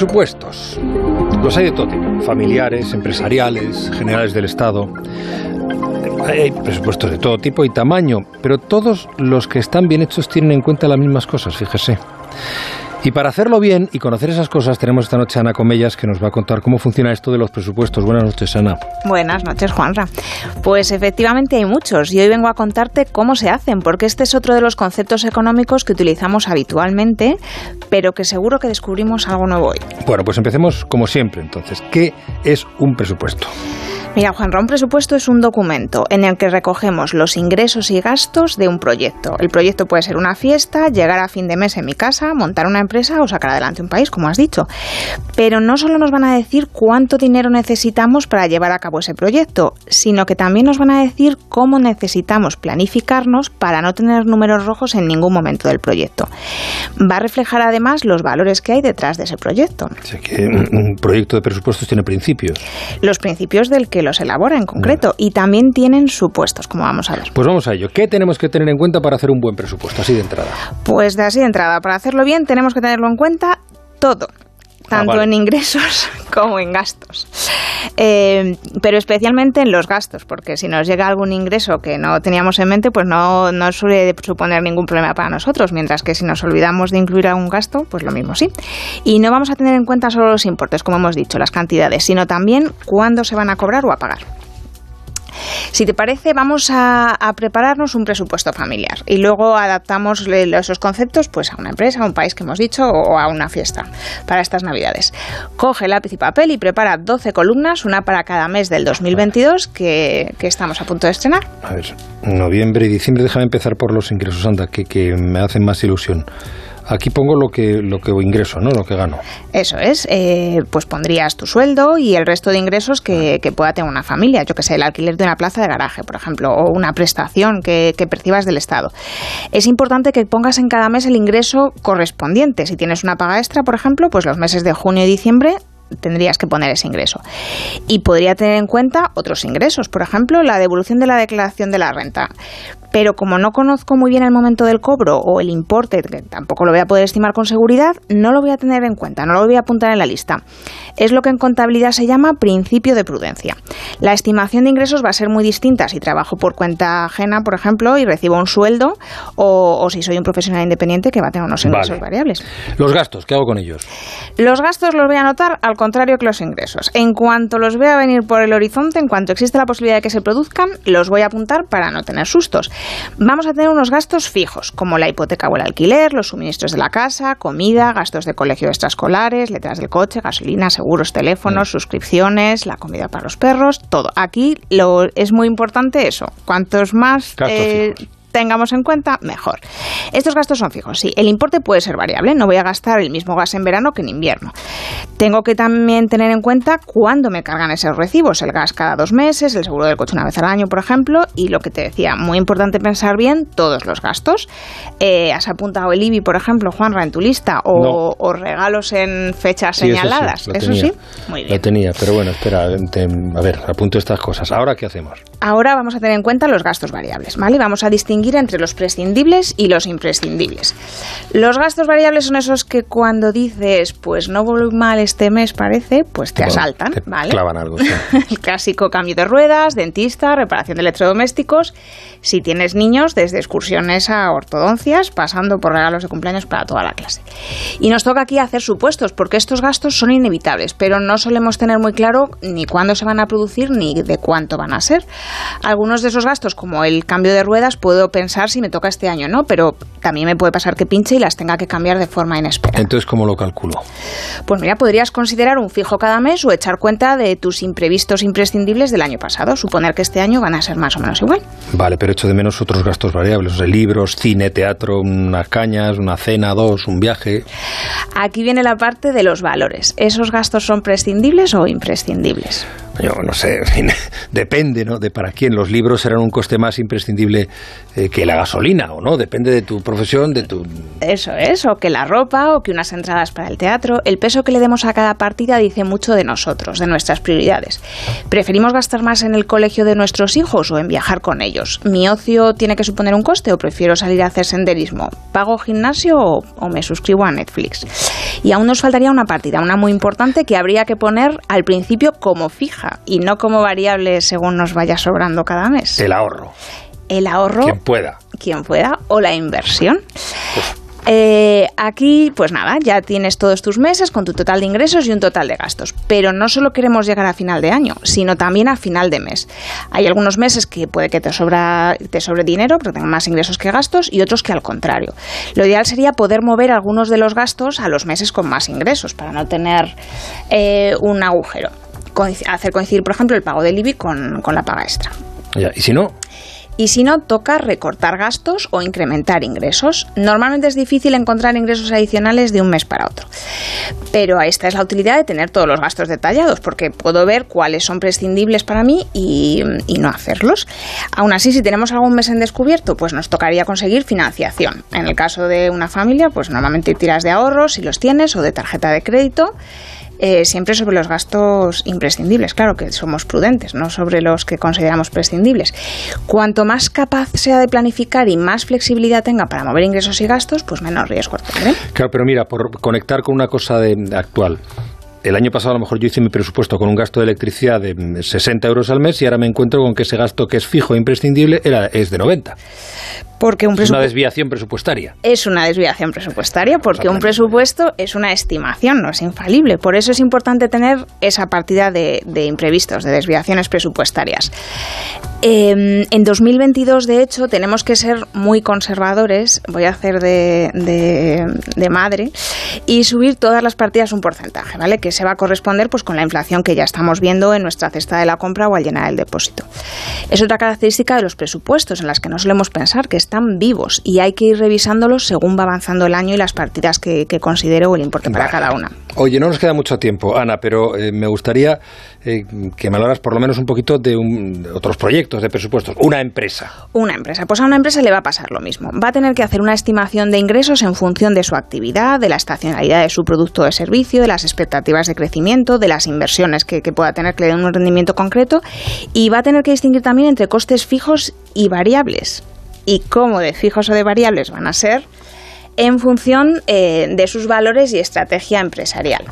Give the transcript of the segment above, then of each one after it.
Presupuestos. Los hay de todo tipo, familiares, empresariales, generales del Estado. Hay presupuestos de todo tipo y tamaño, pero todos los que están bien hechos tienen en cuenta las mismas cosas, fíjese. Y para hacerlo bien y conocer esas cosas, tenemos esta noche a Ana Comellas que nos va a contar cómo funciona esto de los presupuestos. Buenas noches, Ana. Buenas noches, Juanra. Pues efectivamente hay muchos y hoy vengo a contarte cómo se hacen, porque este es otro de los conceptos económicos que utilizamos habitualmente, pero que seguro que descubrimos algo nuevo hoy. Bueno, pues empecemos como siempre entonces. ¿Qué es un presupuesto? Mira, Juan, un presupuesto es un documento en el que recogemos los ingresos y gastos de un proyecto. El proyecto puede ser una fiesta, llegar a fin de mes en mi casa, montar una empresa o sacar adelante un país, como has dicho. Pero no solo nos van a decir cuánto dinero necesitamos para llevar a cabo ese proyecto, sino que también nos van a decir cómo necesitamos planificarnos para no tener números rojos en ningún momento del proyecto. Va a reflejar además los valores que hay detrás de ese proyecto. O que un proyecto de presupuestos tiene principios. Los principios del que los elabora en concreto y también tienen supuestos, como vamos a ver. Pues vamos a ello. ¿Qué tenemos que tener en cuenta para hacer un buen presupuesto, así de entrada? Pues de así de entrada, para hacerlo bien tenemos que tenerlo en cuenta todo tanto ah, en ingresos como en gastos. Eh, pero especialmente en los gastos, porque si nos llega algún ingreso que no teníamos en mente, pues no, no suele suponer ningún problema para nosotros, mientras que si nos olvidamos de incluir algún gasto, pues lo mismo sí. Y no vamos a tener en cuenta solo los importes, como hemos dicho, las cantidades, sino también cuándo se van a cobrar o a pagar. Si te parece, vamos a, prepararnos un presupuesto familiar y luego adaptamos esos conceptos pues, a una empresa, a un país que hemos dicho o a una fiesta para estas Navidades. Coge lápiz y papel y prepara 12 columnas, una para cada mes del 2022 que, que estamos a punto de estrenar. A ver, noviembre y diciembre, déjame empezar por los ingresos, anda, que, que me hacen más ilusión. Aquí pongo lo que, lo que ingreso, ¿no? Lo que gano. Eso es. Eh, pues pondrías tu sueldo y el resto de ingresos que, que, pueda tener una familia. Yo que sé, el alquiler de una plaza de garaje, por ejemplo, o una prestación que, que percibas del Estado. Es importante que pongas en cada mes el ingreso correspondiente. Si tienes una paga extra, por ejemplo, pues los meses de junio y diciembre tendrías que poner ese ingreso. Y podría tener en cuenta otros ingresos, por ejemplo, la devolución de la declaración de la renta pero como no conozco muy bien el momento del cobro o el importe, que tampoco lo voy a poder estimar con seguridad, no lo voy a tener en cuenta, no lo voy a apuntar en la lista. Es lo que en contabilidad se llama principio de prudencia. La estimación de ingresos va a ser muy distinta si trabajo por cuenta ajena, por ejemplo, y recibo un sueldo, o, si soy un profesional independiente que va a tener unos ingresos variables. Los gastos, ¿qué hago con ellos? Los gastos los voy a anotar al contrario que los ingresos. En cuanto los vea venir por el horizonte, en cuanto existe la posibilidad de que se produzcan, los voy a apuntar para no tener sustos. Vamos a tener unos gastos fijos, como la hipoteca o el alquiler, los suministros de la casa, comida, gastos de colegio extraescolares, letras del coche, gasolina, seguros, teléfonos, mm. suscripciones, la comida para los perros, todo. Aquí lo, es muy importante eso. Cuantos más tengamos en cuenta, mejor. Estos gastos son fijos, sí. El importe puede ser variable, no voy a gastar el mismo gas en verano que en invierno. Tengo que también tener en cuenta cuándo me cargan esos recibos, el gas cada dos meses, el seguro del coche una vez al año, por ejemplo, y lo que te decía, muy importante pensar bien todos los gastos. Eh, ¿Has apuntado el IBI, por ejemplo, Juanra, en tu lista? ¿O, regalos en fechas señaladas? Eso sí, muy bien. Lo tenía, pero bueno, espera, a ver, apunto estas cosas. ¿Ahora qué hacemos? Ahora vamos a tener en cuenta los gastos variables, ¿vale? Vamos a distinguir entre los prescindibles y los imprescindibles. Los gastos variables son esos que cuando dices, pues no voy mal este mes, parece, pues te asaltan, ¿vale? Clavan algo. El clásico cambio de ruedas, dentista, reparación de electrodomésticos. Si tienes niños, desde excursiones a ortodoncias, pasando por regalos de cumpleaños para toda la clase. Y nos toca aquí hacer supuestos, porque estos gastos son inevitables, pero no solemos tener muy claro ni cuándo se van a producir ni de cuánto van a ser. Algunos de esos gastos, como el cambio de ruedas, puedo pensar si me toca este año, ¿no? Pero también me puede pasar que pinche y las tenga que cambiar de forma inesperada. Entonces, ¿cómo lo calculo? Pues mira, podrías considerar un fijo cada mes o echar cuenta de tus imprevistos imprescindibles del año pasado. Suponer que este año van a ser más o menos igual. Vale, pero echo de menos otros gastos variables, o libros, cine, teatro, unas cañas, una cena, dos, un viaje. Aquí viene la parte de los valores. ¿Esos gastos son prescindibles o imprescindibles? Yo no sé, depende, ¿no? De para quién. Los libros serán un coste más imprescindible eh, que la gasolina, ¿o no? Depende de tu profesión, de tu... Eso es, o que la ropa, o que unas entradas para el teatro. El peso que le demos a cada partida dice mucho de nosotros, de nuestras prioridades. ¿Preferimos gastar más en el colegio de nuestros hijos o en viajar con ellos? ¿Mi ocio tiene que suponer un coste o prefiero salir a hacer senderismo? ¿Pago gimnasio o, o me suscribo a Netflix? Y aún nos faltaría una partida, una muy importante que habría que poner al principio como fija y no como variable según nos vaya sobrando cada mes. El ahorro. El ahorro. Quien pueda. Quien pueda. O la inversión. Eh, aquí, pues nada, ya tienes todos tus meses con tu total de ingresos y un total de gastos. Pero no solo queremos llegar a final de año, sino también a final de mes. Hay algunos meses que puede que te, sobra, te sobre dinero, porque tengan más ingresos que gastos, y otros que al contrario. Lo ideal sería poder mover algunos de los gastos a los meses con más ingresos, para no tener eh, un agujero. Hacer coincidir, por ejemplo, el pago del IBI con, con la paga extra. Ya, ¿Y si no? y si no, toca recortar gastos o incrementar ingresos. Normalmente es difícil encontrar ingresos adicionales de un mes para otro. Pero esta es la utilidad de tener todos los gastos detallados, porque puedo ver cuáles son prescindibles para mí y, y no hacerlos. Aún así, si tenemos algún mes en descubierto, pues nos tocaría conseguir financiación. En el caso de una familia, pues normalmente tiras de ahorros si los tienes o de tarjeta de crédito. Eh, siempre sobre los gastos imprescindibles, claro que somos prudentes, no sobre los que consideramos prescindibles. Cuanto más capaz sea de planificar y más flexibilidad tenga para mover ingresos y gastos, pues menos riesgo tendré. Claro, pero mira, por conectar con una cosa de, actual, el año pasado a lo mejor yo hice mi presupuesto con un gasto de electricidad de 60 euros al mes y ahora me encuentro con que ese gasto que es fijo e imprescindible es de 90. Porque un es una desviación presupuestaria. Es una desviación presupuestaria porque un presupuesto es una estimación, no es infalible. Por eso es importante tener esa partida de, de imprevistos, de desviaciones presupuestarias. Eh, en 2022, de hecho, tenemos que ser muy conservadores, voy a hacer de, de, de, madre, y subir todas las partidas un porcentaje, ¿vale? Que se va a corresponder pues, con la inflación que ya estamos viendo en nuestra cesta de la compra o al llenar el depósito. Es otra característica de los presupuestos en las que no solemos pensar que están vivos y hay que ir revisándolos según va avanzando el año y las partidas que, que considero o el importe para cada una. Oye, no nos queda mucho tiempo, Ana, pero eh, me gustaría eh, que me hablaras por lo menos un poquito de, un, de otros proyectos de presupuestos. Una empresa. Una empresa. Pues a una empresa le va a pasar lo mismo. Va a tener que hacer una estimación de ingresos en función de su actividad, de la estacionalidad de su producto o servicio, de las expectativas de crecimiento, de las inversiones que, que pueda tener que le den un rendimiento concreto y va a tener que distinguir también entre costes fijos y variables. Y cómo de fijos o de variables van a ser en función eh, de sus valores y estrategia empresarial.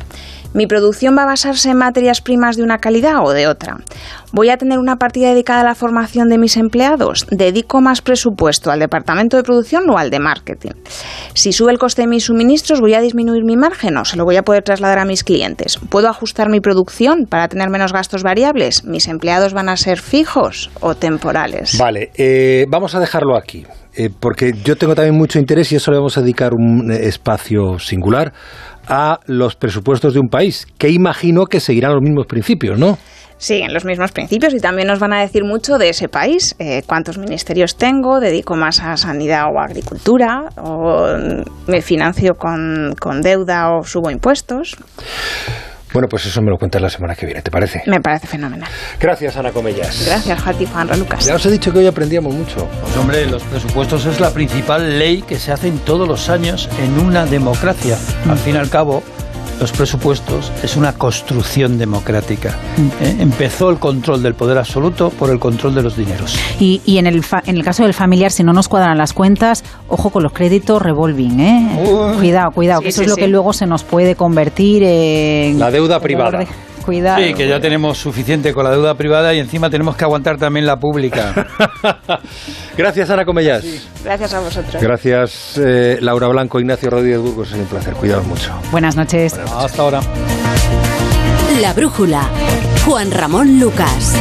¿Mi producción va a basarse en materias primas de una calidad o de otra? ¿Voy a tener una partida dedicada a la formación de mis empleados? ¿Dedico más presupuesto al departamento de producción o al de marketing? Si sube el coste de mis suministros, ¿voy a disminuir mi margen o se lo voy a poder trasladar a mis clientes? ¿Puedo ajustar mi producción para tener menos gastos variables? ¿Mis empleados van a ser fijos o temporales? Vale, eh, vamos a dejarlo aquí. Eh, porque yo tengo también mucho interés y eso le vamos a dedicar un espacio singular a los presupuestos de un país, que imagino que seguirán los mismos principios, ¿no? siguen los mismos principios y también nos van a decir mucho de ese país, eh, cuántos ministerios tengo, dedico más a sanidad o agricultura, o me financio con, con deuda o subo impuestos. Bueno, pues eso me lo cuentas la semana que viene, ¿te parece? Me parece fenomenal. Gracias, Ana Comellas. Gracias, Jati Juan Lucas. Ya os he dicho que hoy aprendíamos mucho. Pues hombre, los presupuestos es la principal ley que se hacen todos los años en una democracia. Al fin y al cabo, los presupuestos es una construcción democrática. ¿eh? Empezó el control del poder absoluto por el control de los dineros. Y, y en, el en el caso del familiar, si no nos cuadran las cuentas, ojo con los créditos revolving. ¿eh? Cuidado, cuidado, sí, que eso sí, es lo sí. que luego se nos puede convertir en... La deuda privada. Cuidado. Sí, que ya tenemos suficiente con la deuda privada y encima tenemos que aguantar también la pública. Gracias, Ana Comellas. Sí. Gracias a vosotros. Gracias, eh, Laura Blanco, Ignacio Rodríguez Burgos. Es un placer. Cuidados mucho. Buenas noches. Bueno, hasta ahora. La brújula. Juan Ramón Lucas.